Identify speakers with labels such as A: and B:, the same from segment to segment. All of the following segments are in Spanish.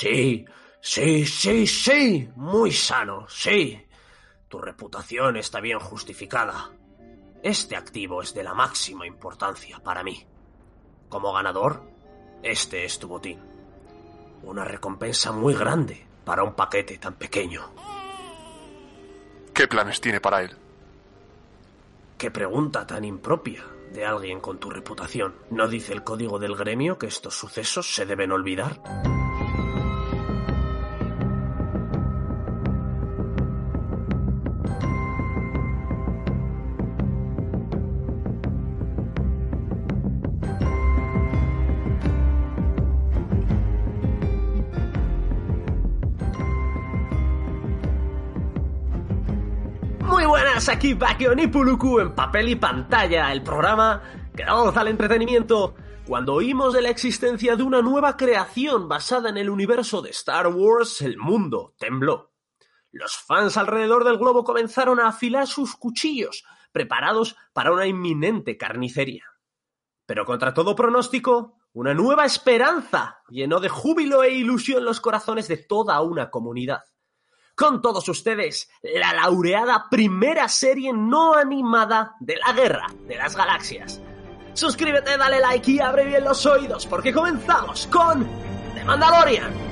A: Sí, sí, sí, sí, muy sano, sí. Tu reputación está bien justificada. Este activo es de la máxima importancia para mí. Como ganador, este es tu botín. Una recompensa muy grande para un paquete tan pequeño.
B: ¿Qué planes tiene para él?
A: Qué pregunta tan impropia de alguien con tu reputación. ¿No dice el código del gremio que estos sucesos se deben olvidar? Buenas, aquí Bakion y Puluku en papel y pantalla, el programa que da al entretenimiento. Cuando oímos de la existencia de una nueva creación basada en el universo de Star Wars, el mundo tembló. Los fans alrededor del globo comenzaron a afilar sus cuchillos, preparados para una inminente carnicería. Pero contra todo pronóstico, una nueva esperanza llenó de júbilo e ilusión los corazones de toda una comunidad. Con todos ustedes, la laureada primera serie no animada de la Guerra de las Galaxias. Suscríbete, dale like y abre bien los oídos porque comenzamos con The Mandalorian.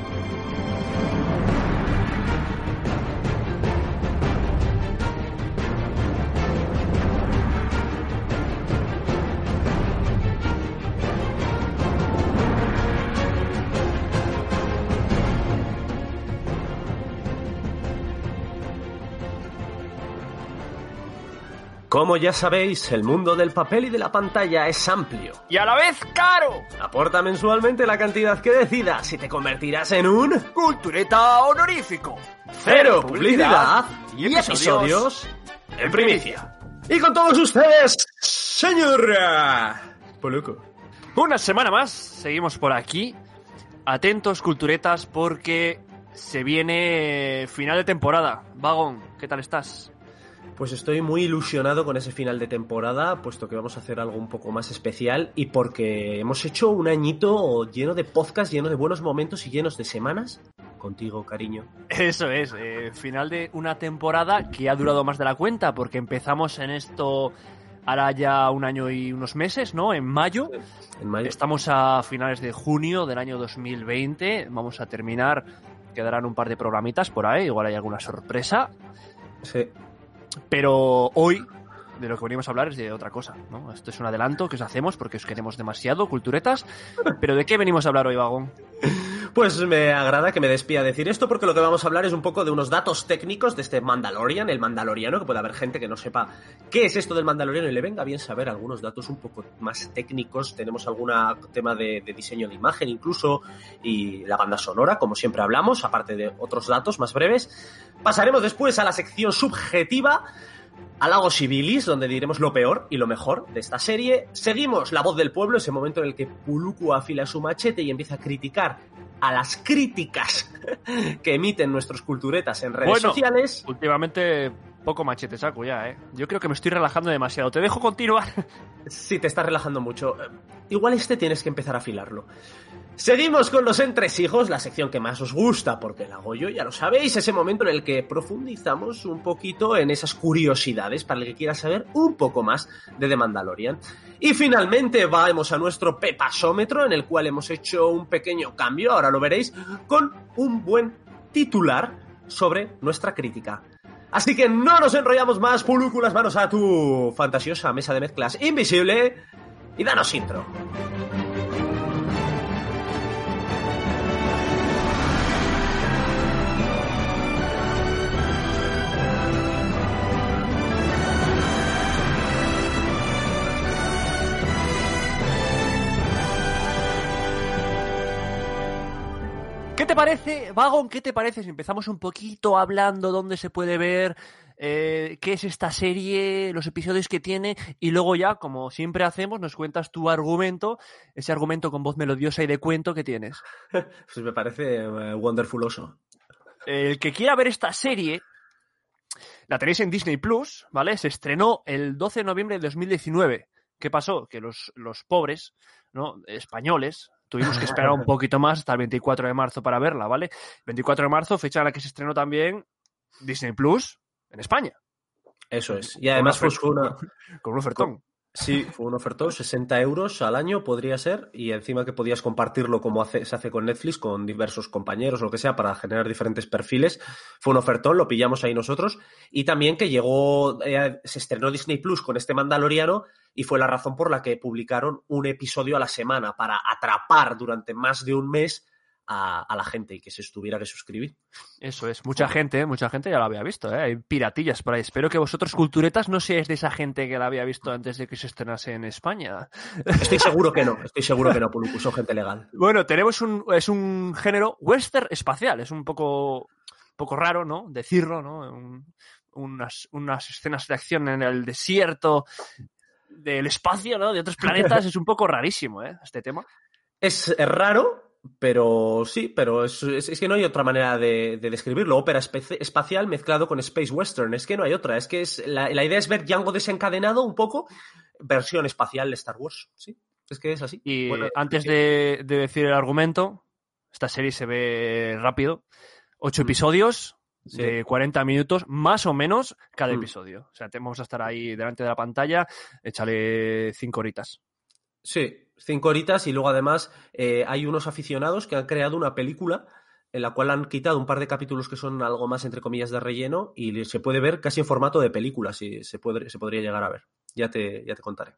A: Como ya sabéis, el mundo del papel y de la pantalla es amplio.
C: Y a la vez caro.
A: Aporta mensualmente la cantidad que decidas y te convertirás en un
C: Cultureta honorífico.
A: cero publicidad y episodios en primicia. Y con todos ustedes, señor Poluco.
C: Una semana más, seguimos por aquí. Atentos, culturetas, porque se viene final de temporada. Vagón, ¿qué tal estás?
A: Pues estoy muy ilusionado con ese final de temporada, puesto que vamos a hacer algo un poco más especial y porque hemos hecho un añito lleno de podcast, lleno de buenos momentos y llenos de semanas. Contigo, cariño.
C: Eso es, eh, final de una temporada que ha durado más de la cuenta, porque empezamos en esto hará ya un año y unos meses, ¿no? En mayo.
A: En mayo.
C: Estamos a finales de junio del año 2020. Vamos a terminar. Quedarán un par de programitas por ahí. Igual hay alguna sorpresa.
A: Sí.
C: Pero hoy de lo que venimos a hablar es de otra cosa, ¿no? Esto es un adelanto que os hacemos porque os queremos demasiado, culturetas. Pero ¿de qué venimos a hablar hoy, Vagón?
A: Pues me agrada que me despida decir esto porque lo que vamos a hablar es un poco de unos datos técnicos de este Mandalorian, el Mandaloriano, que puede haber gente que no sepa qué es esto del Mandaloriano y le venga bien saber algunos datos un poco más técnicos. Tenemos algún tema de, de diseño de imagen incluso y la banda sonora, como siempre hablamos, aparte de otros datos más breves. Pasaremos después a la sección subjetiva a Lago Sibilis, donde diremos lo peor y lo mejor de esta serie. Seguimos La Voz del Pueblo, ese momento en el que Puluku afila su machete y empieza a criticar a las críticas que emiten nuestros culturetas en redes
C: Bueno.
A: sociales.
C: Últimamente poco machete saco ya, ¿eh? Yo creo que me estoy relajando demasiado. Te dejo continuar.
A: Sí, te estás relajando mucho. Igual este tienes que empezar a afilarlo. Seguimos con los entresijos, la sección que más os gusta, porque la hago yo, ya lo sabéis, ese momento en el que profundizamos un poquito en esas curiosidades para el que quiera saber un poco más de The Mandalorian. Y finalmente vamos a nuestro pepasómetro, en el cual hemos hecho un pequeño cambio, ahora lo veréis, con un buen titular sobre nuestra crítica. Así que no nos enrollamos más, Puluku, las manos a tu fantasiosa mesa de mezclas invisible y danos intro.
C: Parece, Vagón? ¿Qué te parece si empezamos un poquito hablando dónde se puede ver, eh, qué es esta serie, los episodios que tiene y luego ya, como siempre hacemos, nos cuentas tu argumento, ese argumento con voz melodiosa y de cuento que tienes.
A: Pues me parece eh, wonderfuloso.
C: El que quiera ver esta serie, la tenéis en Disney Plus, ¿vale? Se estrenó el 12 de noviembre de 2019. ¿Qué pasó? Que los, los pobres, ¿no? Españoles, Tuvimos que esperar un poquito más hasta el 24 de marzo para verla, ¿vale? 24 de marzo, fecha en la que se estrenó también Disney Plus en España.
A: Eso es. Y además fue una,
C: Con un ofertón.
A: Sí, fue un ofertón, 60 euros al año podría ser, y encima que podías compartirlo como hace- se hace con Netflix, con diversos compañeros o lo que sea, para generar diferentes perfiles. Fue un ofertón, lo pillamos ahí nosotros. Y también que llegó, eh, se estrenó Disney Plus con este Mandaloriano, y fue la razón por la que publicaron un episodio a la semana, para atrapar durante más de un mes a, a la gente y que se tuviera que suscribir.
C: Eso es. Mucha gente, mucha gente ya lo había visto, ¿eh? Hay piratillas por ahí. Espero que vosotros, culturetas, no seáis de esa gente que la había visto antes de que se estrenase en España.
A: Estoy seguro que no, estoy seguro que no, Puluku, son gente legal.
C: Bueno, tenemos un, es un género western espacial. Es un poco, poco raro, ¿no? Decirlo, ¿no? Un- unas, unas escenas de acción en el desierto del espacio, ¿no? De otros planetas. es un poco rarísimo, ¿eh? Este tema.
A: Es raro, pero sí, pero es, es- es que no hay otra manera de, de describirlo. Ópera espacial mezclado con space western. Es que no hay otra. Es que es la, la idea es ver Django desencadenado un poco, versión espacial de Star Wars. Sí, es que es así.
C: Y
A: Bueno,
C: antes de, de decir el argumento, esta serie se ve rápido. Ocho
A: Mm.
C: episodios
A: Sí.
C: de 40 minutos, más o menos, cada
A: Mm.
C: episodio. O sea, te- vamos a estar ahí delante de la pantalla, échale cinco horitas.
A: Sí, cinco horitas y luego además eh, hay unos aficionados que han creado una película en la cual han quitado un par de capítulos que son algo más entre comillas de relleno y se puede ver casi en formato de película, si se, puede, se podría llegar a ver. Ya te, ya te contaré.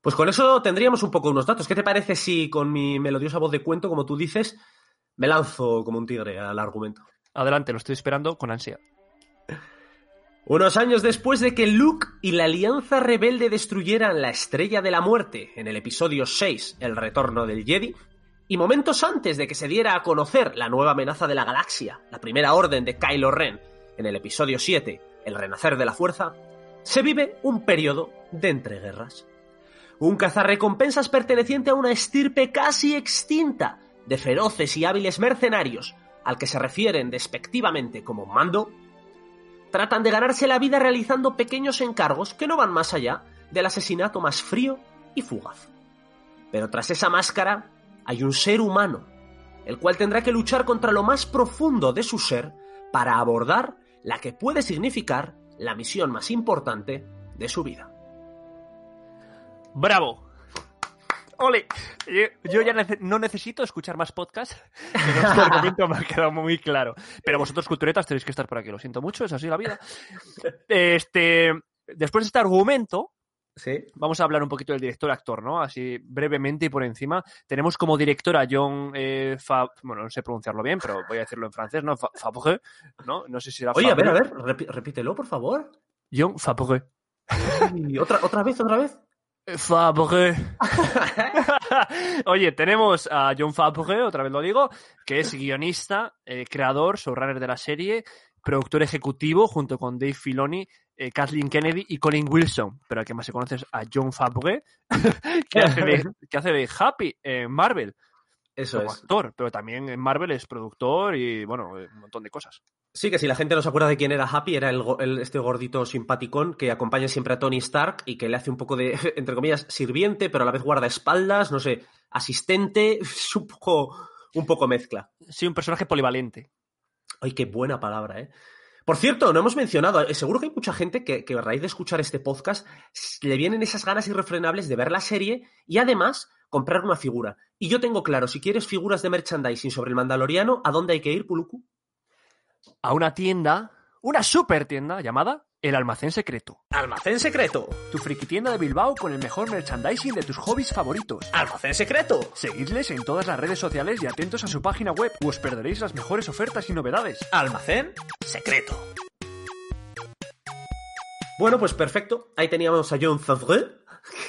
A: Pues con eso tendríamos un poco unos datos. ¿Qué te parece si con mi melodiosa voz de cuento, como tú dices, me lanzo como un tigre al argumento?
C: Adelante, lo estoy esperando con ansia.
A: Unos años después de que Luke y la Alianza Rebelde destruyeran la Estrella de la Muerte en el episodio 6, El Retorno del Jedi, y momentos antes de que se diera a conocer la nueva amenaza de la galaxia, la primera orden de Kylo Ren, en el episodio 7, El Renacer de la Fuerza, se vive un periodo de entreguerras. Un cazarrecompensas perteneciente a una estirpe casi extinta de feroces y hábiles mercenarios, al que se refieren despectivamente como Mando, tratan de ganarse la vida realizando pequeños encargos que no van más allá del asesinato más frío y fugaz. Pero tras esa máscara hay un ser humano, el cual tendrá que luchar contra lo más profundo de su ser para abordar la que puede significar la misión más importante de su vida.
C: ¡Bravo! ¡Ole! Yo, yo ya nece- no necesito escuchar más podcasts. pero Este argumento me ha quedado muy claro. Pero vosotros, culturetas, tenéis que estar por aquí. Lo siento mucho, es así la vida. Este, después de este argumento,
A: ¿Sí?
C: vamos a hablar un poquito del director-actor, ¿no? Así brevemente y por encima. Tenemos como director a John eh, Fa- Bueno, no sé pronunciarlo bien, pero voy a decirlo en francés, ¿no? Fa- Fabre, ¿no? No sé si era
A: Oye, a ver, a ver, repítelo, por favor.
C: John Fabre.
A: Y otra, otra vez, otra vez.
C: Fabre. Oye, tenemos a John Fabre, otra vez lo digo, que es guionista, eh, creador, showrunner de la serie, productor ejecutivo junto con Dave Filoni, eh, Kathleen Kennedy y Colin Wilson. Pero el que más se conoce es a John Fabre, que hace de, que hace de Happy en Marvel
A: Eso
C: como
A: es.
C: actor, pero también en Marvel es productor y, bueno, eh, un montón de cosas.
A: Sí, que si la gente no se acuerda de quién era Happy, era el, este gordito simpaticón que acompaña siempre a Tony Stark y que le hace un poco de, entre comillas, sirviente, pero a la vez guardaespaldas, no sé, asistente, es un poco, un poco mezcla.
C: Sí, un personaje polivalente.
A: Ay, qué buena palabra, ¿eh? Por cierto, no hemos mencionado, eh, seguro que hay mucha gente que, que a raíz de escuchar este podcast le vienen esas ganas irrefrenables de ver la serie y además comprar una figura. Y yo tengo claro, si quieres figuras de merchandising sobre el Mandaloriano, ¿a dónde hay que ir, Puluku?
C: A una tienda, una super tienda llamada El Almacén Secreto.
A: Almacén secreto.
C: Tu friki tienda de Bilbao con el mejor merchandising de tus hobbies favoritos.
A: Almacén secreto.
C: Seguidles en todas las redes sociales y atentos a su página web, o os perderéis las mejores ofertas y novedades.
A: Almacén secreto. Bueno, pues perfecto. Ahí teníamos a John Favreau,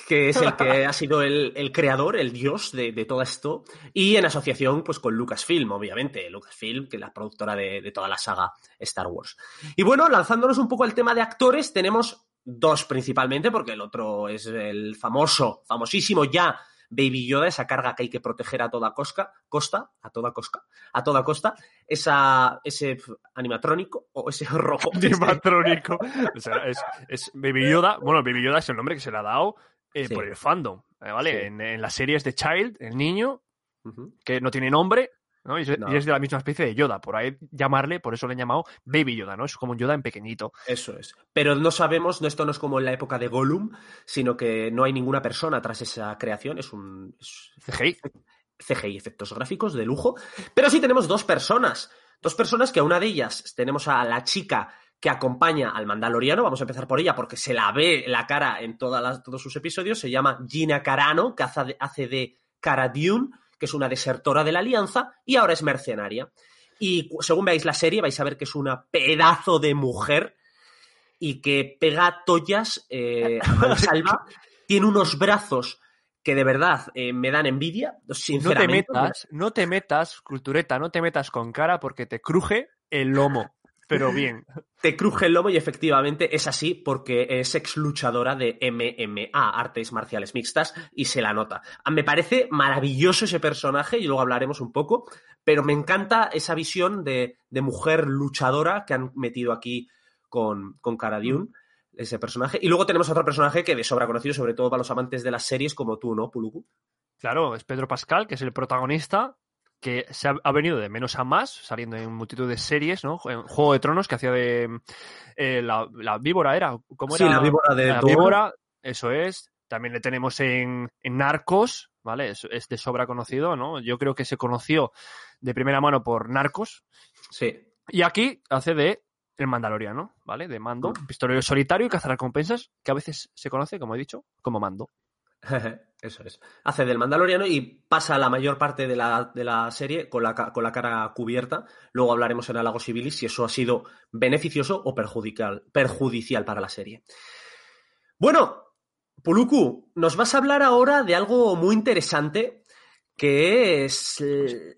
A: que es el que ha sido el, el creador, el dios de, de todo esto. Y en asociación pues con Lucasfilm, obviamente. Lucasfilm, que es la productora de, de toda la saga Star Wars. Y bueno, lanzándonos un poco al tema de actores, tenemos dos principalmente, porque el otro es el famoso, famosísimo ya Baby Yoda, esa carga que hay que proteger a toda costa, costa, a toda costa, a toda costa, esa, ese animatrónico o ese rojo.
C: Animatrónico. O sea, es, es Baby Yoda. Bueno, Baby Yoda es el nombre que se le ha dado eh,
A: Sí.
C: por el fandom. ¿vale?
A: Sí.
C: En, en las series de Child, el niño, que no tiene nombre, ¿no? Y es,
A: No.
C: y es de la misma especie de Yoda, por ahí llamarle, por eso le han llamado Baby Yoda, ¿no? Es como un Yoda en pequeñito.
A: Eso es. Pero no sabemos, no, esto no es como en la época de Gollum, sino que no hay ninguna persona tras esa creación. Es un es
C: CGI.
A: CGI, efectos gráficos de lujo. Pero sí tenemos dos personas. Dos personas que a una de ellas tenemos a la chica que acompaña al Mandaloriano. Vamos a empezar por ella porque se la ve la cara en todas las- todos sus episodios. Se llama Gina Carano, que hace de, hace de Cara Dune, que es una desertora de la Alianza y ahora es mercenaria. Y según veáis la serie, vais a ver que es una pedazo de mujer y que pega tollas eh, a mansalva. Tiene unos brazos que de verdad eh, me dan envidia,
C: No te
A: sinceramente.
C: metas, no te metas, cultureta, no te metas con cara porque te cruje el lomo. Pero bien.
A: Te cruje el lomo y efectivamente es así porque es ex luchadora de MMA, artes marciales mixtas, y se la nota. Ah, Me parece maravilloso ese personaje y luego hablaremos un poco, pero me encanta esa visión de, de mujer luchadora que han metido aquí con, con Cara Dune, ese personaje. Y luego tenemos otro personaje que de sobra conocido, sobre todo para los amantes de las series como tú, ¿no, Puluku?
C: Claro, es Pedro Pascal, que es el protagonista, que se ha, ha venido de menos a más, saliendo en multitud de series, ¿no? En Juego de Tronos, que hacía de eh, la, la víbora, ¿era? ¿Cómo
A: Sí,
C: era?
A: la víbora de
C: La víbora, eso es. También le tenemos en, en Narcos, ¿vale? Es, es de sobra conocido, ¿no? Yo creo que se conoció de primera mano por Narcos.
A: Sí.
C: Y aquí hace de el Mandaloriano, ¿vale? De Mando,
A: Mm.
C: pistolero solitario y cazarrecompensas, que a veces se conoce, como he dicho, como Mando.
A: Eso es. Hace del Mandaloriano y pasa la mayor parte de la, de la serie con la, con la cara cubierta. Luego hablaremos en Alagos Civilis si eso ha sido beneficioso o perjudicial, perjudicial para la serie. Bueno, Puluku, nos vas a hablar ahora de algo muy interesante que es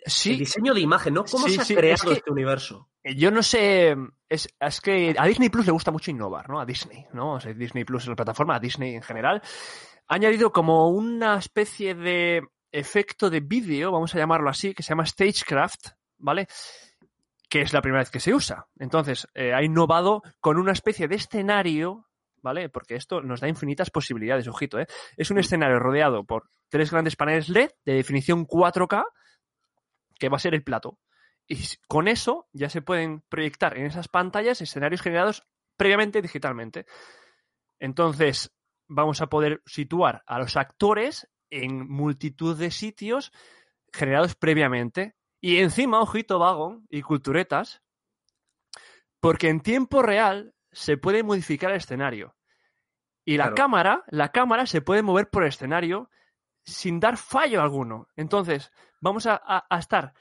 C: Sí.
A: el diseño de imagen, ¿no? ¿Cómo
C: Sí,
A: se ha
C: sí,
A: creado
C: es que-
A: este universo?
C: Eh, Yo no sé, es, es que a Disney Plus le gusta mucho innovar, ¿no? A Disney, ¿no? O sea, Disney Plus es la plataforma, a Disney en general. Ha añadido como una especie de efecto de vídeo, vamos a llamarlo así, que se llama Stagecraft, ¿vale? Que es la primera vez que se usa. Entonces, eh, ha innovado con una especie de escenario, ¿vale? Porque esto nos da infinitas posibilidades, ojito, ¿eh? Es un escenario rodeado por tres grandes paneles LED de definición 4K, que va a ser el plato. Y con eso ya se pueden proyectar en esas pantallas escenarios generados previamente digitalmente. Entonces, vamos a poder situar a los actores en multitud de sitios generados previamente. Y encima, ojito vago y culturetas, porque en tiempo real se puede modificar el escenario. Y la
A: Claro.
C: cámara, la cámara se puede mover por el escenario sin dar fallo alguno. Entonces, vamos a, a- a estar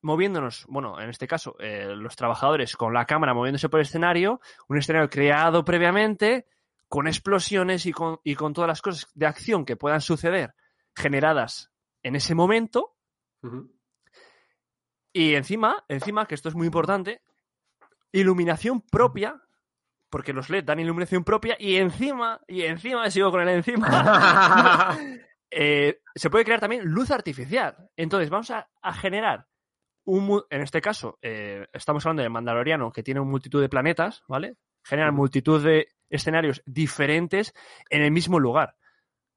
C: moviéndonos, bueno, en este caso, eh, los trabajadores con la cámara moviéndose por el escenario, un escenario creado previamente, con explosiones y con, y con todas las cosas de acción que puedan suceder generadas en ese momento. Y encima, encima, que esto es muy importante, iluminación propia, porque los LED dan iluminación propia, y encima, y encima, sigo con el encima, eh, se puede crear también luz artificial. Entonces, vamos a, a generar un, en este caso, eh, estamos hablando de Mandaloriano, que tiene una multitud de planetas, ¿vale? Generan multitud de escenarios diferentes en el mismo lugar.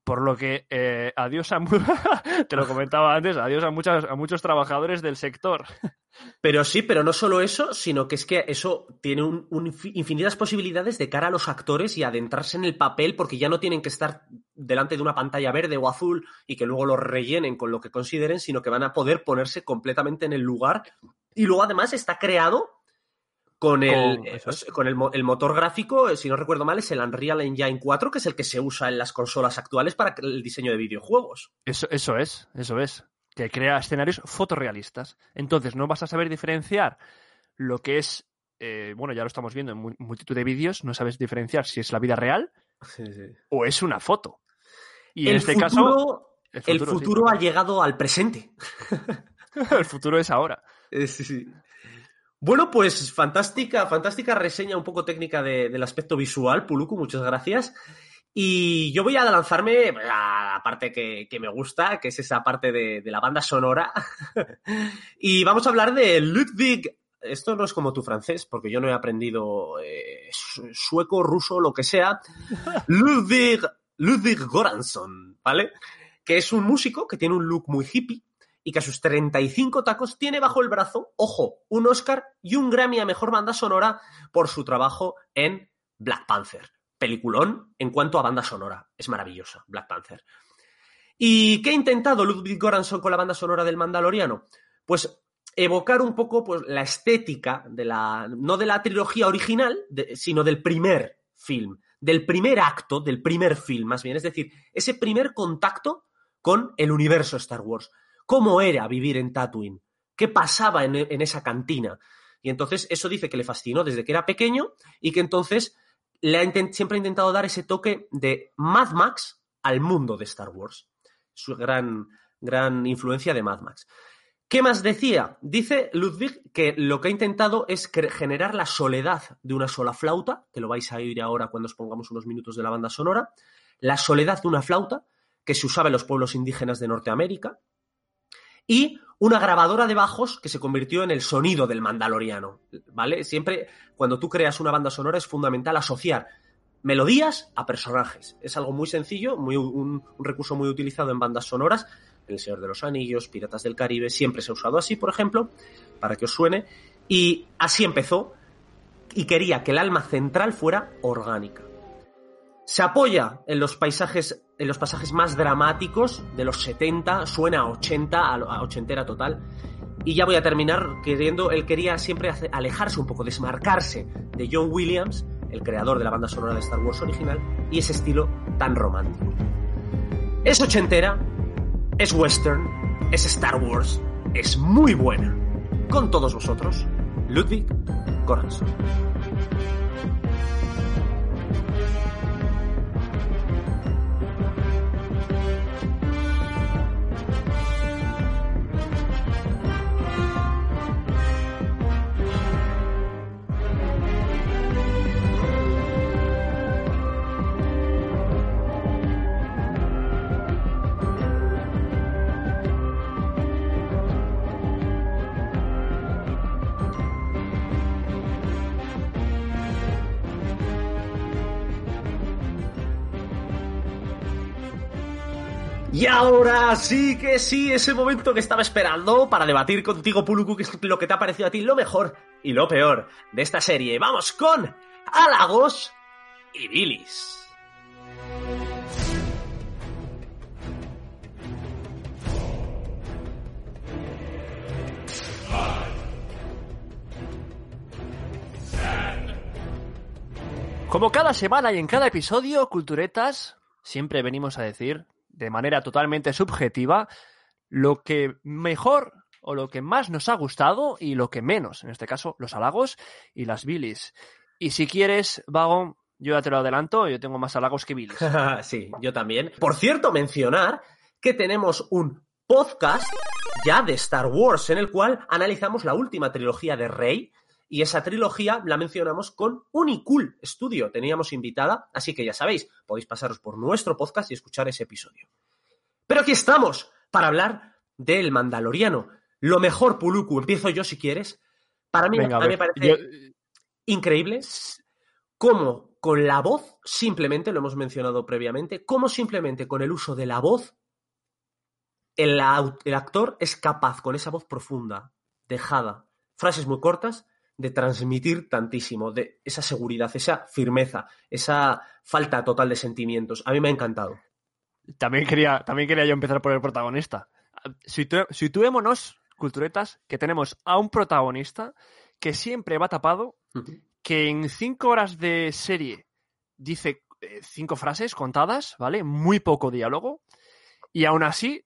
C: Por lo que, eh, adiós a, te lo comentaba antes, adiós a, muchas, a muchos trabajadores del sector.
A: Pero sí, pero no solo eso, sino que es que eso tiene un, un infi- infinitas posibilidades de cara a los actores y adentrarse en el papel porque ya no tienen que estar delante de una pantalla verde o azul y que luego lo rellenen con lo que consideren, sino que van a poder ponerse completamente en el lugar. Y luego además está creado con el,
C: Con-
A: eh, con el, el motor gráfico, eh, si no recuerdo mal, es el Unreal Engine 4, que es el que se usa en las consolas actuales para el diseño de videojuegos.
C: Eso, eso es, eso es. Que crea escenarios fotorrealistas. Entonces, no vas a saber diferenciar lo que es, eh, bueno, ya lo estamos viendo en mu- multitud de vídeos, no sabes diferenciar si es la vida real o es una foto. Y en este
A: futuro,
C: caso,
A: el futuro ha llegado al presente.
C: el futuro es ahora.
A: Sí, sí. Bueno, pues fantástica, fantástica reseña un poco técnica de- del aspecto visual, Puluku, muchas gracias. Y yo voy a lanzarme a la parte que, que me gusta, que es esa parte de, de la banda sonora. y vamos a hablar de Ludwig. Esto no es como tu francés, porque yo no he aprendido eh, su- sueco, ruso, lo que sea. Ludwig, Ludwig Goransson, ¿vale? que es un músico que tiene un look muy hippie y que a sus 35 tacos tiene bajo el brazo, ojo, un Oscar y un Grammy a Mejor Banda Sonora por su trabajo en Black Panther. Peliculón en cuanto a banda sonora. Es maravillosa, Black Panther. ¿Y qué ha intentado Ludwig Göransson con la banda sonora del Mandaloriano? Pues evocar un poco pues, la estética de la, no de la trilogía original, sino del primer film, del primer acto, del primer film más bien, es decir, ese primer contacto con el universo Star Wars. ¿Cómo era vivir en Tatooine? ¿Qué pasaba en, esa cantina? Y entonces eso dice que le fascinó desde que era pequeño y que entonces le siempre ha intentado dar ese toque de Mad Max al mundo de Star Wars. Su gran, gran influencia de Mad Max. ¿Qué más decía? Dice Ludwig que lo que ha intentado es generar la soledad de una sola flauta, que lo vais a oír ahora cuando os pongamos unos minutos de la banda sonora, la soledad de una flauta que se usaba en los pueblos indígenas de Norteamérica, y una grabadora de bajos que se convirtió en el sonido del mandaloriano, ¿vale? Siempre cuando tú creas una banda sonora es fundamental asociar melodías a personajes. Es algo muy sencillo, muy, un, un recurso muy utilizado en bandas sonoras el Señor de los Anillos, Piratas del Caribe, siempre se ha usado así, por ejemplo, para que os suene. Y así empezó y quería que el alma central fuera orgánica. Se apoya en los paisajes, en los pasajes más dramáticos de los 70, suena a 80, a ochentera total. Y ya voy a terminar queriendo, él quería siempre alejarse un poco, desmarcarse de John Williams, el creador de la banda sonora de Star Wars original, y ese estilo tan romántico. Es ochentera, es western, es Star Wars, es muy buena. Con todos vosotros, Ludwig Göransson. Ahora sí que sí, ese momento que estaba esperando para debatir contigo, Puluku, que es lo que te ha parecido a ti lo mejor y lo peor de esta serie. Vamos con halagos y bilis.
C: Como cada semana y en cada episodio, culturetas, siempre venimos a decir de manera totalmente subjetiva lo que mejor o lo que más nos ha gustado y lo que menos, en este caso, los halagos y las bilis. Y si quieres, Vago, yo ya te lo adelanto, yo tengo más halagos que bilis.
A: sí, yo también. Por cierto, mencionar que tenemos un podcast ya de Star Wars en el cual analizamos la última trilogía de Rey y esa trilogía la mencionamos con Unicool Studio. Teníamos invitada, así que ya sabéis, podéis pasaros por nuestro podcast y escuchar ese episodio. Pero aquí estamos para hablar del Mandaloriano. Lo mejor, Puluku, empiezo yo si quieres. Para mí,
C: Venga, a
A: mí me parece
C: yo-
A: increíble cómo con la voz, simplemente, lo hemos mencionado previamente, cómo simplemente con el uso de la voz, el, el actor es capaz, con esa voz profunda, dejada, frases muy cortas, de transmitir tantísimo, de esa seguridad, esa firmeza, esa falta total de sentimientos. A mí me ha encantado.
C: También quería, también quería yo empezar por el protagonista. Situ- Situémonos, culturetas, que tenemos a un protagonista que siempre va tapado, que en cinco horas de serie dice eh, cinco frases contadas, ¿vale? Muy poco diálogo. Y aún así,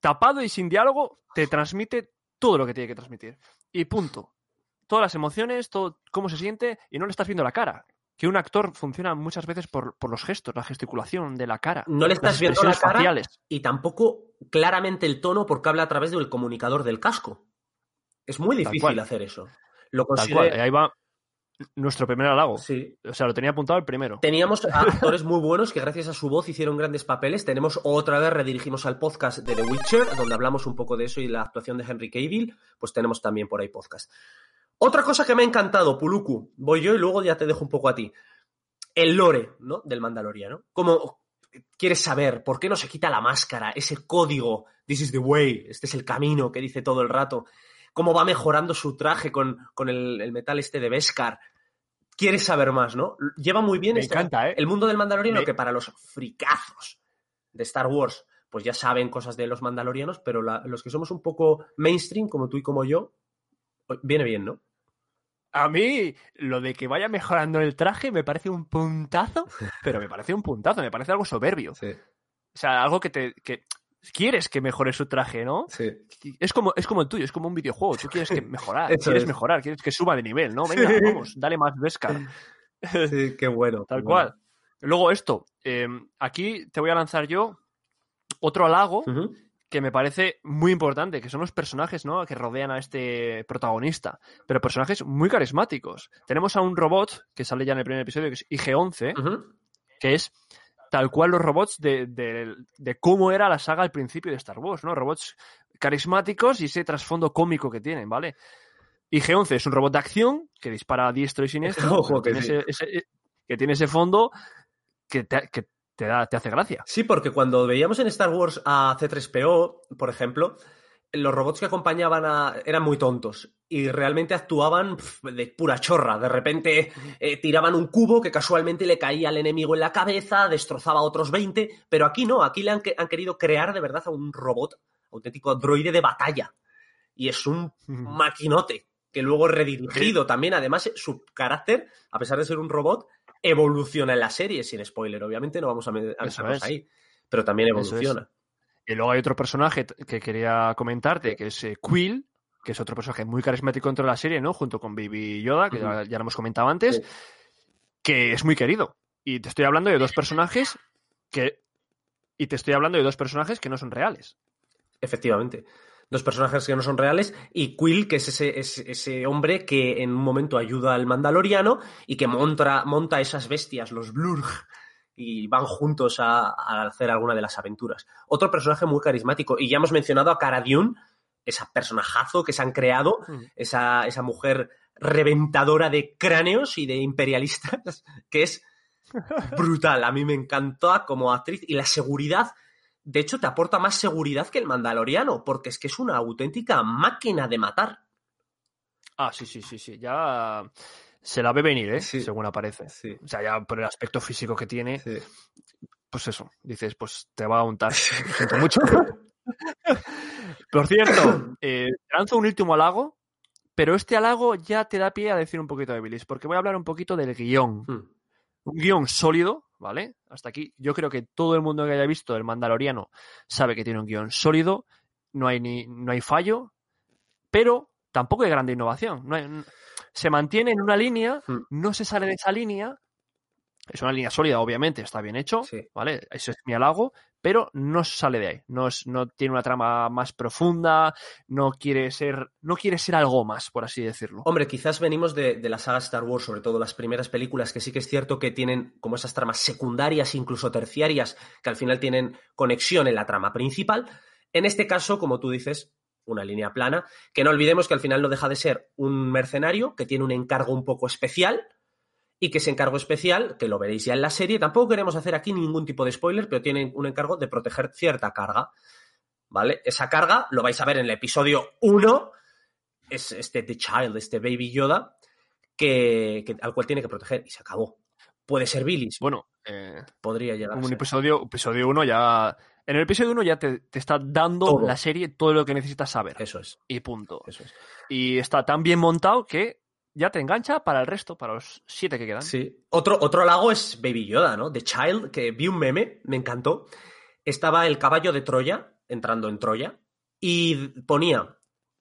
C: tapado y sin diálogo, te transmite todo lo que tiene que transmitir. Y punto. Todas las emociones, todo cómo se siente, y no le estás viendo la cara. Que un actor funciona muchas veces por, por los gestos, la gesticulación de la cara.
A: No le estás viendo la cara
C: faciales.
A: y tampoco claramente el tono porque habla a través del comunicador del casco. Es muy difícil hacer eso. Lo consigue...
C: ahí va nuestro primer halago.
A: Sí.
C: O sea, lo tenía apuntado el primero.
A: Teníamos actores muy buenos que gracias a su voz hicieron grandes papeles. Tenemos otra vez, redirigimos al podcast de The Witcher, donde hablamos un poco de eso y la actuación de Henry Cavill. Pues tenemos también por ahí podcast. Otra cosa que me ha encantado, Puluku, voy yo y luego ya te dejo un poco a ti. El lore, ¿no? Del Mandaloriano. Como quieres saber por qué no se quita la máscara, ese código, this is the way, este es el camino que dice todo el rato, cómo va mejorando su traje con, con el, el metal este de Beskar. Quieres saber más, ¿no? Lleva muy bien
C: Me
A: este-
C: encanta, ¿eh?
A: el mundo del Mandaloriano
C: Me-
A: que para los fricazos de Star Wars pues ya saben cosas de los mandalorianos, pero la- los que somos un poco mainstream, como tú y como yo, viene bien, ¿no?
C: A mí, lo de que vaya mejorando el traje me parece un puntazo, pero me parece un puntazo, me parece algo soberbio.
A: Sí,
C: O sea, algo que te. que quieres que mejore su traje, ¿no?
A: sí.
C: Es como, es como el tuyo, es como un videojuego. Tú quieres que mejorar, quieres
A: es.
C: mejorar, quieres que suba de nivel, ¿no? Venga,
A: Sí.
C: vamos, dale más Beskar.
A: Sí, qué bueno.
C: Tal
A: qué
C: cual. Luego esto, eh, aquí te voy a lanzar yo otro halago. Que me parece muy importante, que son los personajes ¿no? que rodean a este protagonista, pero personajes muy carismáticos. Tenemos a un robot que sale ya en el primer episodio, que es IG-11,
A: Ujú.
C: que es tal cual los robots de, de- de cómo era la saga al principio de Star Wars, ¿no? Robots carismáticos y ese trasfondo cómico que tienen, ¿vale? IG-11 es un robot de acción que dispara a diestro y siniestro,
A: Ojo que
C: tiene ese- ese- que tiene ese fondo que te, que te da, te hace gracia.
A: Sí, porque cuando veíamos en Star Wars a C3PO, por ejemplo, los robots que acompañaban a... eran muy tontos y realmente actuaban pf, de pura chorra. De repente eh, tiraban un cubo que casualmente le caía al enemigo en la cabeza, destrozaba a otros 20, pero aquí no, aquí le han, han querido crear de verdad a un robot, auténtico droide de batalla. Y es un maquinote que luego redirigido también. Además, su carácter, a pesar de ser un robot, evoluciona en la serie, sin spoiler. Obviamente no vamos a meternos ahí, pero también evoluciona.
C: Y luego hay otro personaje que quería comentarte, que es eh, Quill, que es otro personaje muy carismático dentro de la serie, ¿no? Junto con Baby Yoda, que ya, ya lo hemos comentado antes,
A: Sí.
C: que es muy querido. Y te estoy hablando de dos personajes que. Y te estoy hablando de dos personajes que no son reales.
A: Efectivamente. Dos personajes que no son reales y Quill, que es ese, es- ese hombre que en un momento ayuda al Mandaloriano y que monta, monta esas bestias, los Blurg, y van juntos a, a hacer alguna de las aventuras. Otro personaje muy carismático. Y ya hemos mencionado a Cara Dune, esa personajazo que se han creado,
C: Mm.
A: esa, esa mujer reventadora de cráneos y de imperialistas, que es brutal. A mí me encantó como actriz y la seguridad. De hecho, te aporta más seguridad que el Mandaloriano, porque es que es una auténtica máquina de matar.
C: Ah, sí, sí, sí, sí. Ya se la ve venir, ¿eh?
A: Sí.
C: Según aparece.
A: Sí,
C: O sea, ya por el aspecto físico que tiene,
A: sí.
C: pues eso, dices, pues te va a untar. Lo siento mucho. Por cierto, eh, te lanzo un último halago, pero este halago ya te da pie a decir un poquito de Billis, porque voy a hablar un poquito del guion.
A: Mm.
C: Un guion sólido, ¿vale? Hasta aquí yo creo que todo el mundo que haya visto el Mandaloriano sabe que tiene un guion sólido, no hay, ni, no hay fallo, pero tampoco hay grande innovación. No hay- se mantiene en una línea,
A: Mm.
C: no se sale de esa línea. Es una línea sólida, obviamente, está bien hecho,
A: Sí.
C: ¿vale? Eso es mi halago, pero no sale de ahí. No, es, no tiene una trama más profunda, no quiere ser, no quiere ser algo más, por así decirlo.
A: Hombre, quizás venimos de, de la saga Star Wars, sobre todo las primeras películas, que sí que es cierto que tienen como esas tramas secundarias, incluso terciarias, que al final tienen conexión en la trama principal. En este caso, como tú dices, una línea plana, que no olvidemos que al final no deja de ser un mercenario que tiene un encargo un poco especial y que ese encargo especial, que lo veréis ya en la serie, tampoco queremos hacer aquí ningún tipo de spoiler, pero tiene un encargo de proteger cierta carga. ¿Vale? Esa carga lo vais a ver en el episodio 1, es este The Child, este Baby Yoda, que, que- al cual tiene que proteger y se acabó. Puede ser Billis,
C: Bueno, eh,
A: podría llegar
C: un episodio, episodio 1 ya. En el episodio 1 ya te, te está dando
A: Todo.
C: la serie todo lo que necesitas saber.
A: Eso es,
C: Y punto.
A: eso es.
C: Y está tan bien montado que ya te engancha para el resto, para los siete que quedan.
A: Sí. Otro, otro lago es Baby Yoda, ¿no? The Child, que vi un meme, me encantó. Estaba el caballo de Troya, entrando en Troya, y ponía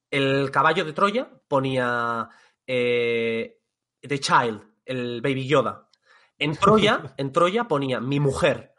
A: el caballo de Troya, ponía eh, The Child, el Baby Yoda. En Troya, en Troya ponía mi mujer.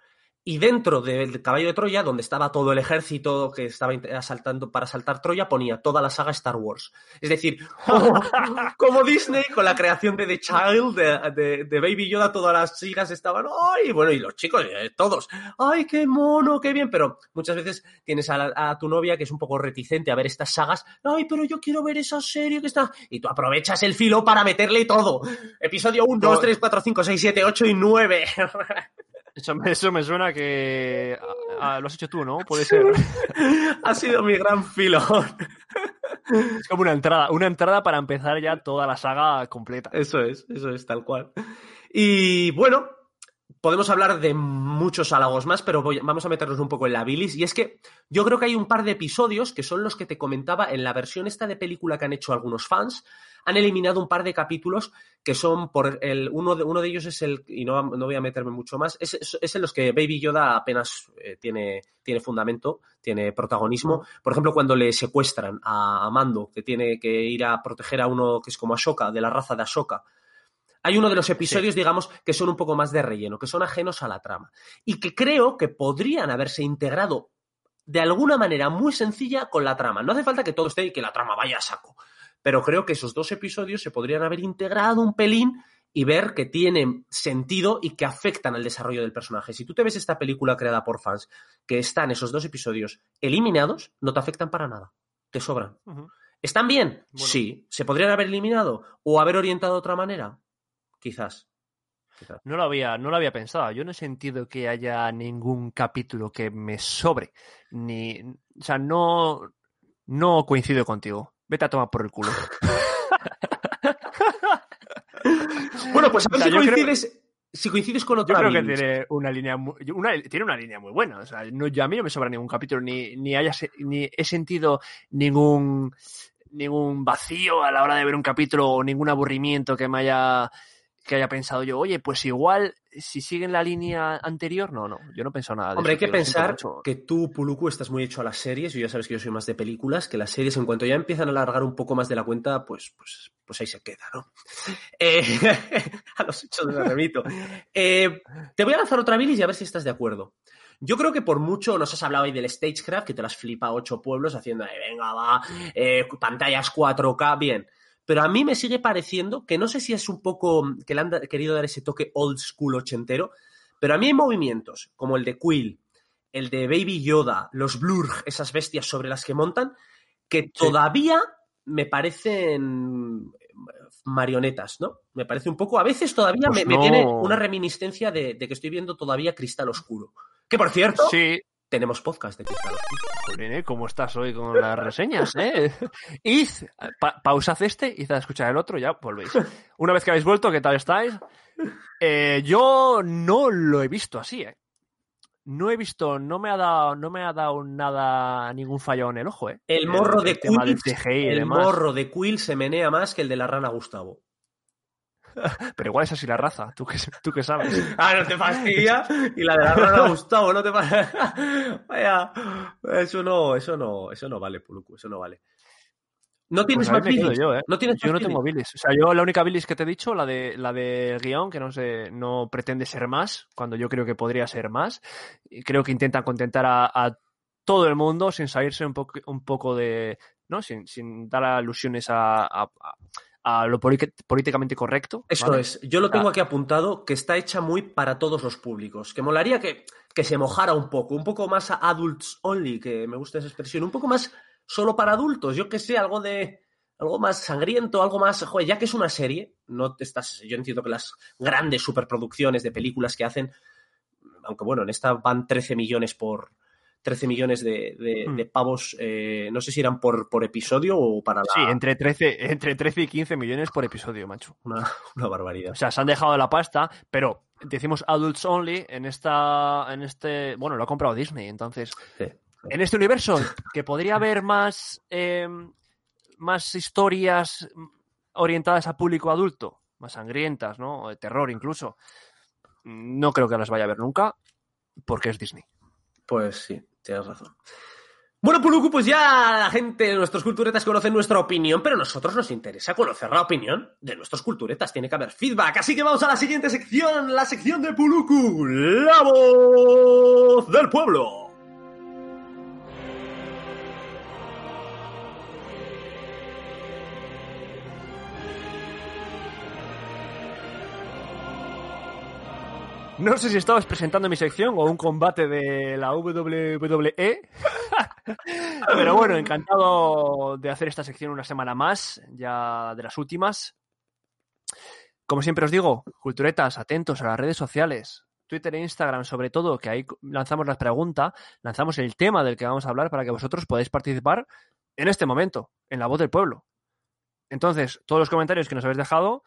A: Y dentro del caballo de Troya, donde estaba todo el ejército que estaba asaltando para asaltar Troya, ponía toda la saga Star Wars. Es decir, como, Disney con la creación de The Child, de, de- Baby Yoda, todas las chicas estaban, ¡ay! Bueno, y los chicos, eh, todos, ¡ay, qué mono, qué bien! Pero muchas veces tienes a, a tu novia que es un poco reticente a ver estas sagas, ¡ay, pero yo quiero ver esa serie que está! Y tú aprovechas el filo para meterle todo. Episodio 1, 2, 3, 4, 5, 6, 7, 8 y 9.
C: Eso, me- eso me suena que lo has hecho tú, ¿no? Puede ser.
A: ha sido mi gran filón.
C: Es como una entrada, una entrada para empezar ya toda la saga completa.
A: Eso es, eso es tal cual. Y bueno, podemos hablar de muchos halagos más, pero voy- vamos a meternos un poco en la bilis. Y es que yo creo que hay un par de episodios que son los que te comentaba en la versión esta de película que han hecho algunos fans. Han eliminado un par de capítulos que son por el. Uno de, uno de ellos es el. Y no, no voy a meterme mucho más. Es, es- es en los que Baby Yoda apenas eh, tiene, tiene fundamento, tiene protagonismo. Por ejemplo, cuando le secuestran a, a Mando, que tiene que ir a proteger a uno que es como Ashoka, de la raza de Ashoka. Hay uno de los episodios, digamos, que son un poco más de relleno, que son ajenos a la trama. Y que creo que podrían haberse integrado de alguna manera muy sencilla con la trama. No hace falta que todo esté y que la trama vaya a saco. Pero creo que esos dos episodios se podrían haber integrado un pelín y ver que tienen sentido y que afectan al desarrollo del personaje. Si tú te ves esta película creada por fans, que están esos dos episodios eliminados, no te afectan para nada. Te sobran. ¿Están bien?
C: Bueno.
A: Sí. ¿Se podrían haber eliminado o haber orientado de otra manera? Quizás. Quizás.
C: No lo había, no lo había pensado. Yo no he sentido que haya ningún capítulo que me sobre. Ni. O sea, no. No coincido contigo. Vete a tomar por el culo.
A: Bueno, pues a ver
C: O sea,
A: si
C: yo creo-
A: coincides, si coincides con
C: Yo
A: otra
C: creo que tiene una línea muy, una- tiene una línea muy buena. O sea, no, yo- a mí no me sobra ningún capítulo, ni, ni haya ni he sentido ningún ningún vacío a la hora de ver un capítulo o ningún aburrimiento que me haya que haya pensado yo, oye, pues igual si siguen la línea anterior, no, no, yo no pensado nada de
A: Hombre, hay que pensar que tú, Puluku, estás muy hecho a las series, y ya sabes que yo soy más de películas, que las series, en cuanto ya empiezan a alargar un poco más de la cuenta, pues, pues, pues ahí se queda, ¿no? Eh, a los hechos me remito. Eh, te voy a lanzar otra bilis y a ver si estás de acuerdo. Yo creo que por mucho nos has hablado ahí del Stagecraft, que te las flipa ocho pueblos haciendo, eh, venga, va, eh, pantallas 4K, bien. Pero a mí me sigue pareciendo que no sé si es un poco que le han querido dar ese toque old school ochentero, pero a mí hay movimientos como el de Quill, el de Baby Yoda, los Blurg, esas bestias sobre las que montan, que todavía me parecen marionetas, ¿no? Me parece un poco, a veces todavía
C: Pues
A: me, tiene una reminiscencia de, de que estoy viendo todavía Cristal Oscuro. Que por cierto,
C: Sí,
A: tenemos podcast de Cristal Oscuro.
C: Jolín, ¿eh? ¿cómo estás hoy con las reseñas? Eh? Id, pa- pausad este, id a escuchar el otro, ya volvéis. Una vez que habéis vuelto, ¿qué tal estáis? Eh, yo no lo he visto así, ¿eh? No he visto, no me ha dado, no me ha dado nada, ningún fallo en el ojo, ¿eh?
A: El morro de Quill, el morro de Quill se menea más que el de la rana Gustavo.
C: Pero igual es así la raza, tú que, tú que sabes.
A: Ah, no te fastidia. Y la de la rana Gustavo, no te Vaya. Eso no, eso no, eso no vale, Puluku, eso no vale. No tienes
C: Pues ahí
A: más bilis.
C: yo, ¿eh?
A: No tienes
C: Yo
A: más
C: no tengo
A: bilis.
C: O sea, yo la única bilis que te he dicho, la de la del guion, que no sé, no pretende ser más, cuando yo creo que podría ser más. Y creo que intentan contentar a, a todo el mundo sin salirse un poco, un poco de. ¿no? Sin, sin dar alusiones a, a- a- a lo políticamente correcto.
A: Eso
C: ¿vale?
A: es. Yo lo tengo aquí apuntado que está hecha muy para todos los públicos. Que molaría que, que se mojara un poco, un poco más a adults only, que me gusta esa expresión, un poco más solo para adultos. Yo que sé, algo de. Algo más sangriento, algo más. Joder, ya que es una serie, no te estás. Yo entiendo que las grandes superproducciones de películas que hacen. Aunque bueno, en esta van 13 millones por. 13 millones de, de-
C: Hmm.
A: de pavos, eh, no sé si eran por, por episodio o para la.
C: Sí, entre 13, entre 13 y 15 millones por episodio, macho.
A: Una, una barbaridad.
C: O sea, se han dejado la pasta, pero decimos adults only en esta, en este, bueno, lo ha comprado Disney, entonces,
A: Sí.
C: en este universo que podría haber más, eh, más historias orientadas a público adulto, más sangrientas, ¿no? O de terror incluso. No creo que las vaya a ver nunca, porque es Disney.
A: Pues sí, tienes razón. Bueno, Puluku, pues ya la gente, nuestros culturetas conocen nuestra opinión, pero a nosotros nos interesa conocer la opinión de nuestros culturetas. Tiene que haber feedback. Así que vamos a la siguiente sección, la sección de Puluku, la voz del pueblo.
C: No sé si estabas presentando mi sección o un combate de la WWE. Pero bueno, encantado de hacer esta sección una semana más, ya de las últimas. Como siempre os digo, culturetas, atentos a las redes sociales. Twitter e Instagram, sobre todo, que ahí lanzamos la pregunta, lanzamos el tema del que vamos a hablar para que vosotros podáis participar en este momento, en la voz del pueblo. Entonces, todos los comentarios que nos habéis dejado,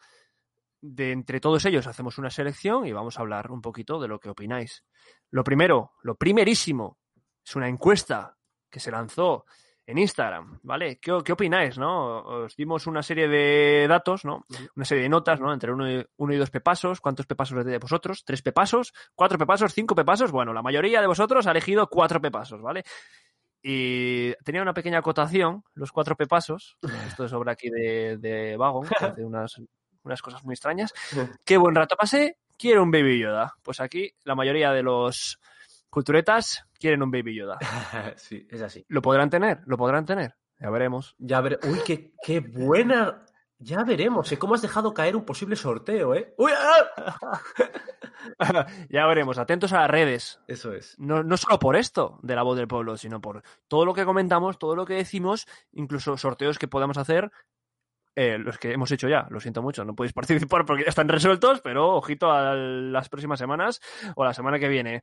C: de entre todos ellos hacemos una selección y vamos a hablar un poquito de lo que opináis. Lo primero, lo primerísimo, es una encuesta que se lanzó en Instagram, ¿vale? ¿Qué, qué opináis, no? Os dimos una serie de datos, ¿no? Una serie de notas, ¿no? Entre uno y, uno y dos pepasos. ¿Cuántos pepasos les de vosotros? ¿Tres pepasos? ¿Cuatro pepasos? ¿Cinco pepasos? Bueno, la mayoría de vosotros ha elegido cuatro pepasos, ¿vale? Y tenía una pequeña acotación, los cuatro pepasos. Esto es obra aquí de, de Vagon, que hace unas, unas cosas muy extrañas. Qué buen rato pasé, quiero un Baby Yoda. Pues aquí la mayoría de los culturetas quieren un Baby Yoda.
A: sí, es así.
C: ¿Lo podrán tener? ¿Lo podrán tener? Ya veremos.
A: Ya ver... Uy, qué, qué buena. Ya veremos, ¿eh? ¿Cómo has dejado caer un posible sorteo, eh? ¡Uy! ¡ah!
C: ya veremos, atentos a las redes.
A: Eso es.
C: No, no solo por esto de la voz del pueblo, sino por todo lo que comentamos, todo lo que decimos, incluso sorteos que podamos hacer eh, los que hemos hecho ya, lo siento mucho, no podéis participar porque ya están resueltos, pero ojito a las próximas semanas o la semana que viene.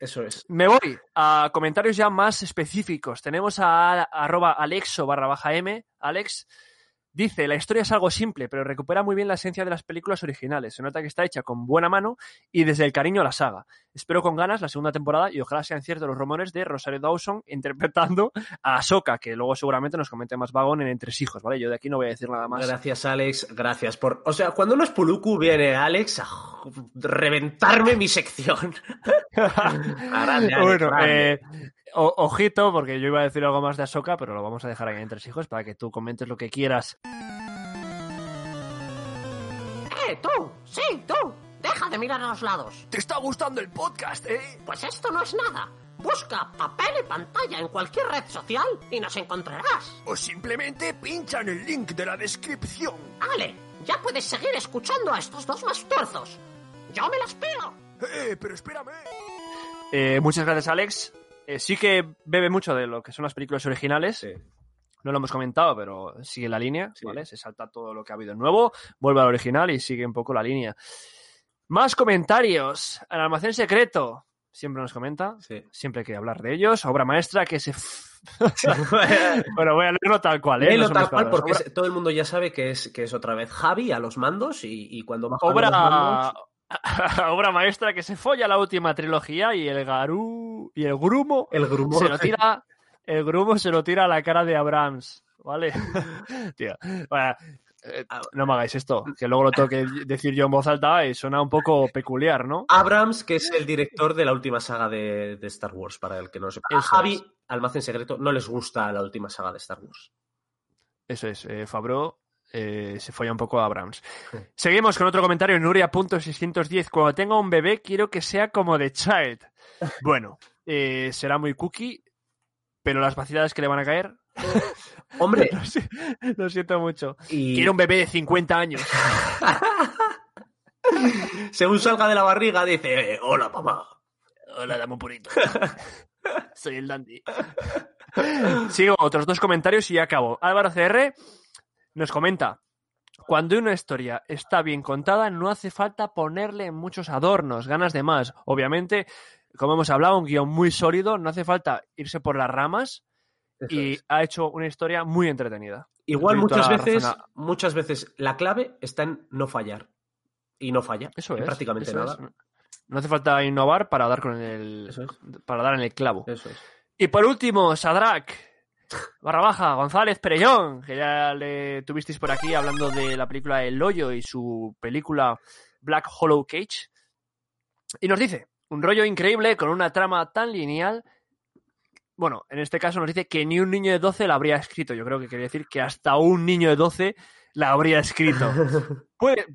A: Eso es.
C: Me voy a comentarios ya más específicos. Tenemos a, a arroba alexo barra baja m, Alex. Dice, la historia es algo simple, pero recupera muy bien la esencia de las películas originales. Se nota que está hecha con buena mano y desde el cariño a la saga. Espero con ganas la segunda temporada y ojalá sean ciertos los rumores de Rosario Dawson interpretando a Ahsoka, que luego seguramente nos comente más vagón en Entresijos, ¿vale? Yo de aquí no voy a decir nada más.
A: Gracias, Alex. Gracias por. O sea, cuando no es Puluku, viene Alex a reventarme mi sección. grande, Alex,
C: bueno,
A: grande.
C: eh, o- ojito, porque yo iba a decir algo más de Ahsoka, pero lo vamos a dejar ahí en Entresijos para que tú comentes lo que quieras.
D: ¡Eh, tú! ¡Sí, tú! ¡Deja de mirar a los lados!
C: ¿Te está gustando el podcast, eh?
D: Pues esto no es nada. Busca papel y pantalla en cualquier red social y nos encontrarás.
E: O simplemente pincha en el link de la descripción.
D: Ale, ya puedes seguir escuchando a estos dos mastuerzos. Yo me las pego.
E: Eh, pero espérame.
C: Eh, muchas gracias, Alex. Eh, sí que bebe mucho de lo que son las películas originales.
A: Sí.
C: No lo hemos comentado, pero sigue la línea,
A: Sí.
C: ¿vale? Se salta todo lo que ha habido nuevo, vuelve al original y sigue un poco la línea. Más comentarios. El almacén secreto. Siempre nos comenta.
A: Sí.
C: Siempre hay que hablar de ellos. Obra maestra que se... bueno, voy a leerlo tal cual, ¿eh? No son
A: tal cual porque
C: Obra-
A: es- todo el mundo ya sabe que es, que es otra vez Javi a los mandos y, y cuando baja los
C: obra
A: mandos...
C: obra maestra que se folla la última trilogía y el garú y el grumo
A: El grumo.
C: se lo tira el grumo se lo tira a la cara de Abrams vale tío bueno, eh, no me hagáis esto que luego lo tengo que decir yo en voz alta y suena un poco peculiar no
A: Abrams, que es el director de la última saga de, de Star Wars, para el que no lo sepa. A Javi. Almacén Secreto, no les gusta la última saga de Star Wars.
C: eso es eh, Fabro eh, se folla un poco a Abrams. Seguimos con otro comentario, Nuria.610. Cuando tenga un bebé, quiero que sea como de Child. Bueno, eh, será muy cookie, pero las vaciladas que le van a caer.
A: Hombre,
C: Lo si- Lo siento mucho.
A: y
C: Quiero un bebé de 50 años.
A: según salga de la barriga dice, eh, hola papá.
C: Hola, dame un purito. Soy el dandy. Sigo otros dos comentarios y ya acabo. Álvaro CR nos comenta. Cuando una historia está bien contada, no hace falta ponerle muchos adornos, ganas de más. Obviamente, como hemos hablado, un guion muy sólido, no hace falta irse por las ramas
A: Eso
C: y
A: es.
C: ha hecho una historia muy entretenida.
A: Igual muchas veces,
C: razón
A: muchas veces la clave está en no fallar. Y no falla.
C: Eso es.
A: prácticamente
C: eso
A: nada.
C: es. No hace falta innovar para dar con el,
A: es.
C: para dar en el clavo.
A: Eso es.
C: Y por último, Sadrak, barra baja, González Perellón, que ya le tuvisteis por aquí hablando de la película El Hoyo y su película Black Hollow Cage. Y nos dice, un rollo increíble con una trama tan lineal. Bueno, en este caso nos dice que ni un niño de 12 la habría escrito. Yo creo que quería decir que hasta un niño de 12 la habría escrito. Puede,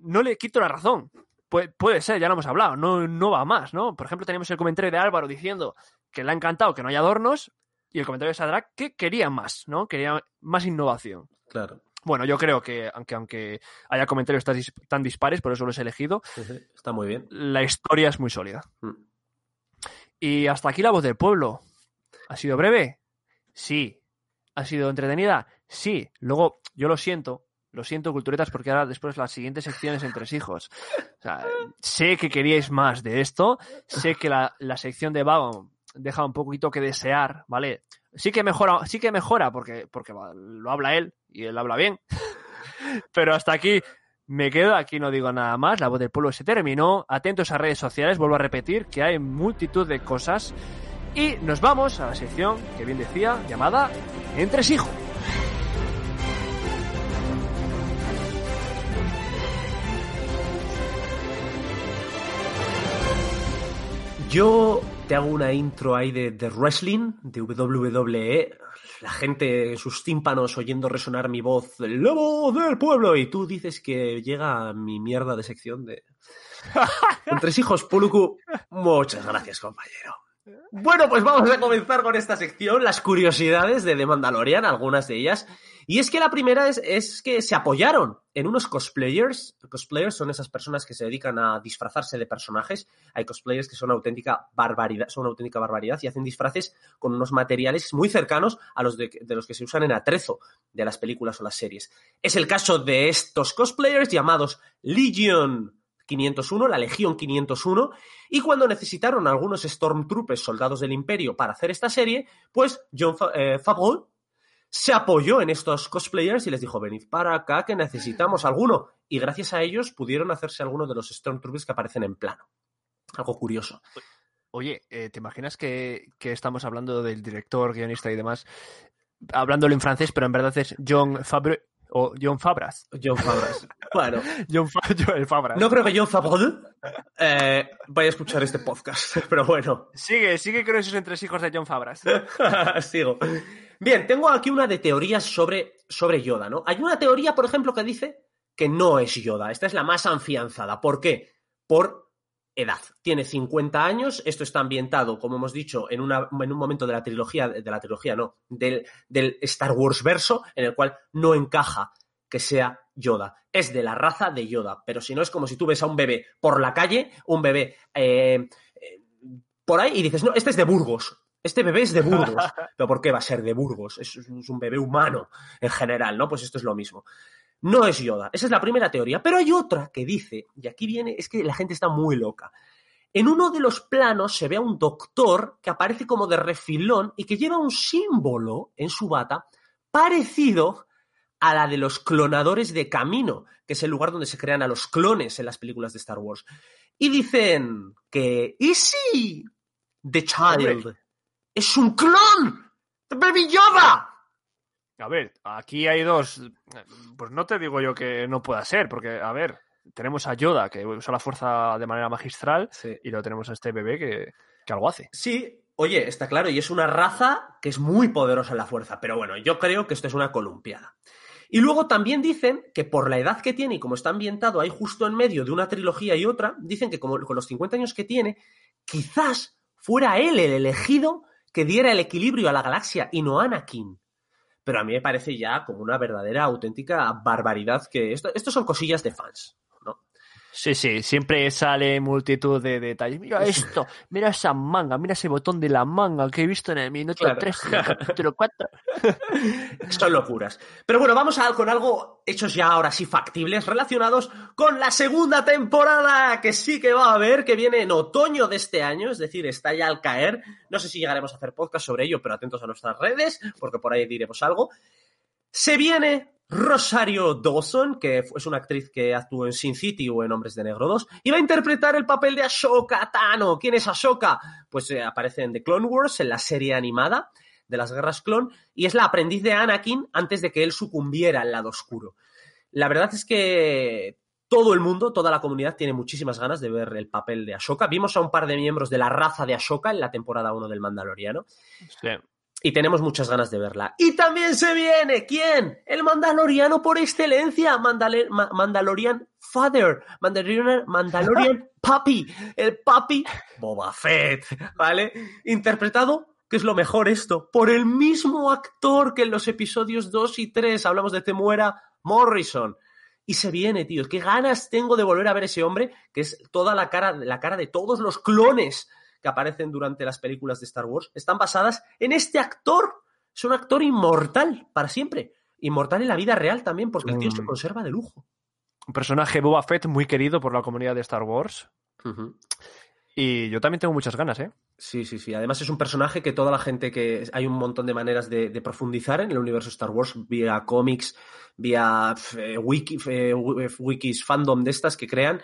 C: no le quito la razón. Puede, puede ser, ya lo hemos hablado, no, no va más, ¿no? Por ejemplo, tenemos el comentario de Álvaro diciendo que le ha encantado que no haya adornos y el comentario de Sadrak que quería más, ¿no? Quería más innovación.
A: Claro.
C: Bueno, yo creo que, aunque, aunque haya comentarios tan, dis- tan dispares, por eso los he elegido,
A: Sí, sí, Está muy bien.
C: la historia es muy sólida.
A: Mm.
C: Y hasta aquí la voz del pueblo. ¿Ha sido breve? Sí. ¿Ha sido entretenida? Sí. Luego, yo lo siento, Lo siento, culturetas, porque ahora después las siguientes secciones entre hijos. O sea, sé que queríais más de esto. Sé que la, la sección de Vagon deja un poquito que desear, ¿vale? Sí que mejora, sí que mejora, porque, porque lo habla él y él habla bien. Pero hasta aquí me quedo, aquí no digo nada más. La voz del pueblo se terminó. Atentos a redes sociales, vuelvo a repetir que hay multitud de cosas. Y nos vamos a la sección que bien decía, llamada Entresijo.
A: Yo te hago una intro ahí de, de wrestling, de WWE. La gente en sus tímpanos oyendo resonar mi voz, el lobo del pueblo, y tú dices que llega mi mierda de sección de. Entre hijos, Puluku. Muchas gracias, compañero. Bueno, pues vamos a comenzar con esta sección, las curiosidades de The Mandalorian, algunas de ellas. Y es que la primera es, es, que se apoyaron en unos cosplayers. Cosplayers son esas personas que se dedican a disfrazarse de personajes. Hay cosplayers que son auténtica barbaridad, son una auténtica barbaridad y hacen disfraces con unos materiales muy cercanos a los de, los que se usan en atrezo de las películas o las series. Es el caso de estos cosplayers llamados Legion 501, la Legión 501, y cuando necesitaron algunos Stormtroopers, soldados del Imperio, para hacer esta serie, pues John eh, Favreau se apoyó en estos cosplayers y les dijo, venid para acá que necesitamos alguno. Y gracias a ellos pudieron hacerse algunos de los Stormtroopers que aparecen en plano. Algo curioso.
C: Oye, eh, ¿te imaginas que, que, estamos hablando del director, guionista y demás, hablándolo en francés, pero en verdad es John Fabre o John Fabras?
A: John Fabras. Bueno.
C: John, Fa Fabras.
A: No creo que John Favreau eh, vaya a escuchar este podcast, pero bueno.
C: Sigue, sigue con esos entresijos de John Fabras.
A: Sigo. Bien, tengo aquí una de teorías sobre, sobre Yoda, ¿no? Hay una teoría, por ejemplo, que dice que no es Yoda. Esta es la más afianzada. ¿Por qué? Por edad. Tiene 50 años. Esto está ambientado, como hemos dicho, en, una, en un momento de la trilogía, de la trilogía, no, del, del Star Wars verso, en el cual no encaja que sea Yoda. Es de la raza de Yoda. Pero si no, es como si tú ves a un bebé por la calle, un bebé eh, eh, por ahí, y dices, no, este es de Burgos. Este bebé es de Burgos. ¿Pero por qué va a ser de Burgos? Es, es, un bebé humano en general, ¿no? Pues esto es lo mismo. No es Yoda. Esa es la primera teoría. Pero hay otra que dice, y aquí viene, es que la gente está muy loca. En uno de los planos se ve a un doctor que aparece como de refilón y que lleva un símbolo en su bata parecido a la de los clonadores de camino, que es el lugar donde se crean a los clones en las películas de Star Wars. Y dicen que, ¿y si The Child es un clon de Baby Yoda?
C: A ver, aquí hay dos. Pues no te digo yo que no pueda ser, porque, a ver, tenemos a Yoda que usa la fuerza de manera magistral
A: sí.
C: y luego tenemos a este bebé que, que algo hace.
A: Sí, oye, está claro, y es una raza que es muy poderosa en la fuerza, pero bueno, yo creo que esto es una columpiada. Y luego también dicen que por la edad que tiene y como está ambientado ahí justo en medio de una trilogía y otra, dicen que como con los 50 años que tiene, quizás fuera él el elegido que diera el equilibrio a la galaxia y no Anakin. Pero a mí me parece ya como una verdadera, auténtica barbaridad que esto, esto son cosillas de fans.
C: Sí, sí, siempre sale multitud de detalles. Mira esto, mira esa manga, mira ese botón de la manga que he visto en el minuto
A: Claro.
C: 3, en el capítulo 4.
A: Son locuras. Pero bueno, vamos a con algo hechos ya ahora sí factibles relacionados con la segunda temporada que sí que va a haber, que viene en otoño de este año, es decir, está ya al caer. No sé si llegaremos a hacer podcast sobre ello, pero atentos a nuestras redes, porque por ahí diremos algo. Se viene Rosario Dawson, que es una actriz que actuó en Sin City o en Hombres de Negro 2, y va a interpretar el papel de Ashoka Tano. ¿Quién es Ashoka? Pues eh, aparece en The Clone Wars, en la serie animada de las guerras clon, y es la aprendiz de Anakin antes de que él sucumbiera al lado oscuro. La verdad es que todo el mundo, toda la comunidad tiene muchísimas ganas de ver el papel de Ashoka. Vimos a un par de miembros de la raza de Ashoka en la temporada 1 del Mandaloriano.
C: Sí.
A: Y tenemos muchas ganas de verla. Y también se viene, ¿quién? El Mandaloriano por excelencia, Mandale Ma Mandalorian Father, Mandalorian, Mandalorian Papi, el Papi Boba Fett, ¿vale? Interpretado, que es lo mejor esto, por el mismo actor que en los episodios 2 y 3 hablamos de Temuera Morrison. Y se viene, tío. Qué ganas tengo de volver a ver ese hombre, que es toda la cara, la cara de todos los clones que aparecen durante las películas de Star Wars. Están basadas en este actor. Es un actor inmortal para siempre. inmortal en la vida real también, porque el tío
C: Mm.
A: se conserva de lujo.
C: Un personaje Boba Fett muy querido por la comunidad de Star Wars. Y yo también tengo muchas ganas, ¿eh?
A: Sí, sí, sí. Además es un personaje que toda la gente que... Hay un montón de maneras de, de profundizar en el universo Star Wars, vía cómics, vía eh, wiki, eh, eh, wikis, fandom de estas que crean.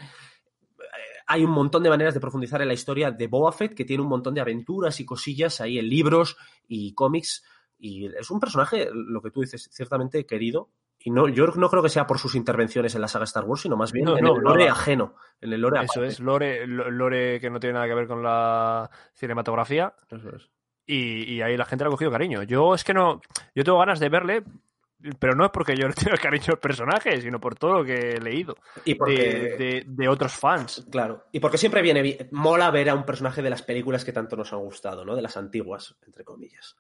A: Hay un montón de maneras de profundizar en la historia de Boba Fett, que tiene un montón de aventuras y cosillas ahí en libros y cómics. Y es un personaje, lo que tú dices, ciertamente querido. Y no, yo no creo que sea por sus intervenciones en la saga Star Wars, sino más bien
C: No,
A: en
C: no,
A: el lore ajeno. En el lore
C: Eso
A: aparte.
C: es, lore, lo- lore que no tiene nada que ver con la cinematografía.
A: Eso es.
C: Y, y ahí la gente le ha cogido cariño. Yo es que no. Yo tengo ganas de verle, pero no es porque yo le tenga cariño al personaje, sino por todo lo que he leído
A: Y porque...
C: de, de- de otros fans.
A: Claro, y porque siempre viene bien, mola ver a un personaje de las películas que tanto nos han gustado, ¿no? De las antiguas, entre comillas.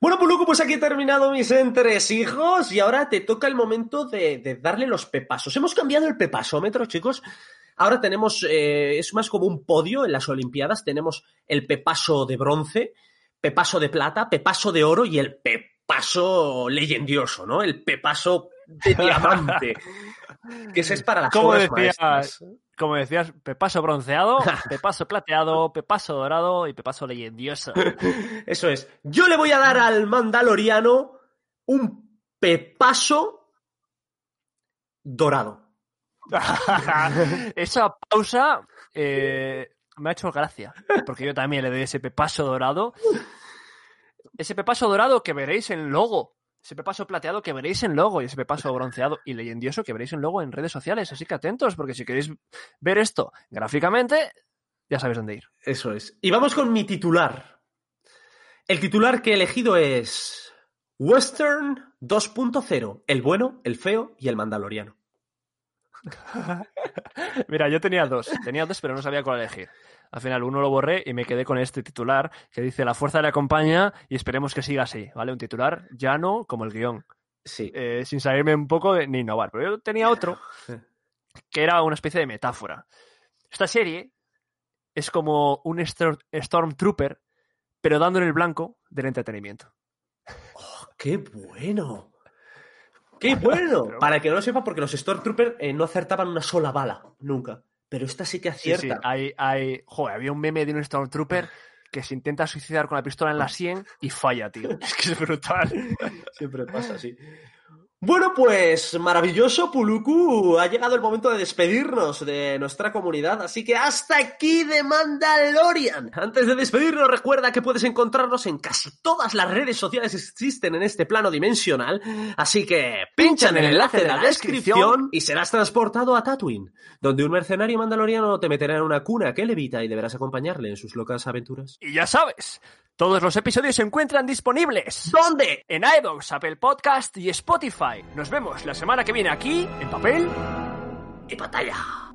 A: Bueno, Puluku, pues aquí he terminado mis entresijos y ahora te toca el momento de, de darle los pepasos. Hemos cambiado el pepasómetro, chicos. Ahora tenemos, eh, es más como un podio en las Olimpiadas. Tenemos el pepaso de bronce, pepaso de plata, pepaso de oro y el pepaso leyendioso, ¿no? El pepaso de diamante. que ese es para las
C: ¿Cómo decías?
A: maestras.
C: Como decías, pepaso bronceado, pepaso plateado, pepaso dorado y pepaso leyendioso.
A: Eso es. Yo le voy a dar al Mandaloriano un pepaso dorado.
C: Esa pausa eh, me ha hecho gracia, porque yo también le doy ese pepaso dorado. Ese pepaso dorado que veréis en logo. Ese pepaso plateado que veréis en logo y ese pepaso bronceado y leyendioso que veréis en logo en redes sociales. Así que atentos, porque si queréis ver esto gráficamente, ya sabéis dónde ir.
A: Eso es. Y vamos con mi titular. El titular que he elegido es Western 2.0. El bueno, el feo y el Mandaloriano.
C: Mira, yo tenía dos. Tenía dos, pero no sabía cuál elegir. Al final uno lo borré y me quedé con este titular que dice La fuerza le acompaña y esperemos que siga así, ¿vale? Un titular llano como el guion.
A: Sí.
C: eh, sin salirme un poco de ni innovar. Pero yo tenía otro que era una especie de metáfora. Esta serie es como un Stor- Stormtrooper, pero dando en el blanco del entretenimiento.
A: ¡Qué bueno! ¡Qué bueno!
C: Pero-
A: Para que no lo sepa, porque los Stormtroopers eh, no acertaban una sola bala, nunca. Pero esta sí que
C: Sí,
A: acierta.
C: sí, hay, hay... Joder, había un meme de un Stormtrooper que se intenta suicidar con la pistola en la sien y falla, tío. Es que es brutal.
A: Siempre pasa así. Bueno, pues maravilloso, Puluku. Ha llegado el momento de despedirnos de nuestra comunidad, así que hasta aquí de Mandalorian. Antes de despedirnos, recuerda que puedes encontrarnos en casi todas las redes sociales que existen en este plano dimensional, así que pincha en el enlace de la descripción y serás transportado a Tatooine, donde un mercenario mandaloriano te meterá en una cuna que levita y deberás acompañarle en sus locas aventuras.
C: Y ya sabes, todos los episodios se encuentran disponibles
A: ¿Dónde?
C: en iVoox, Apple Podcast y Spotify. Nos vemos la semana que viene aquí, en papel.
A: Y pantalla.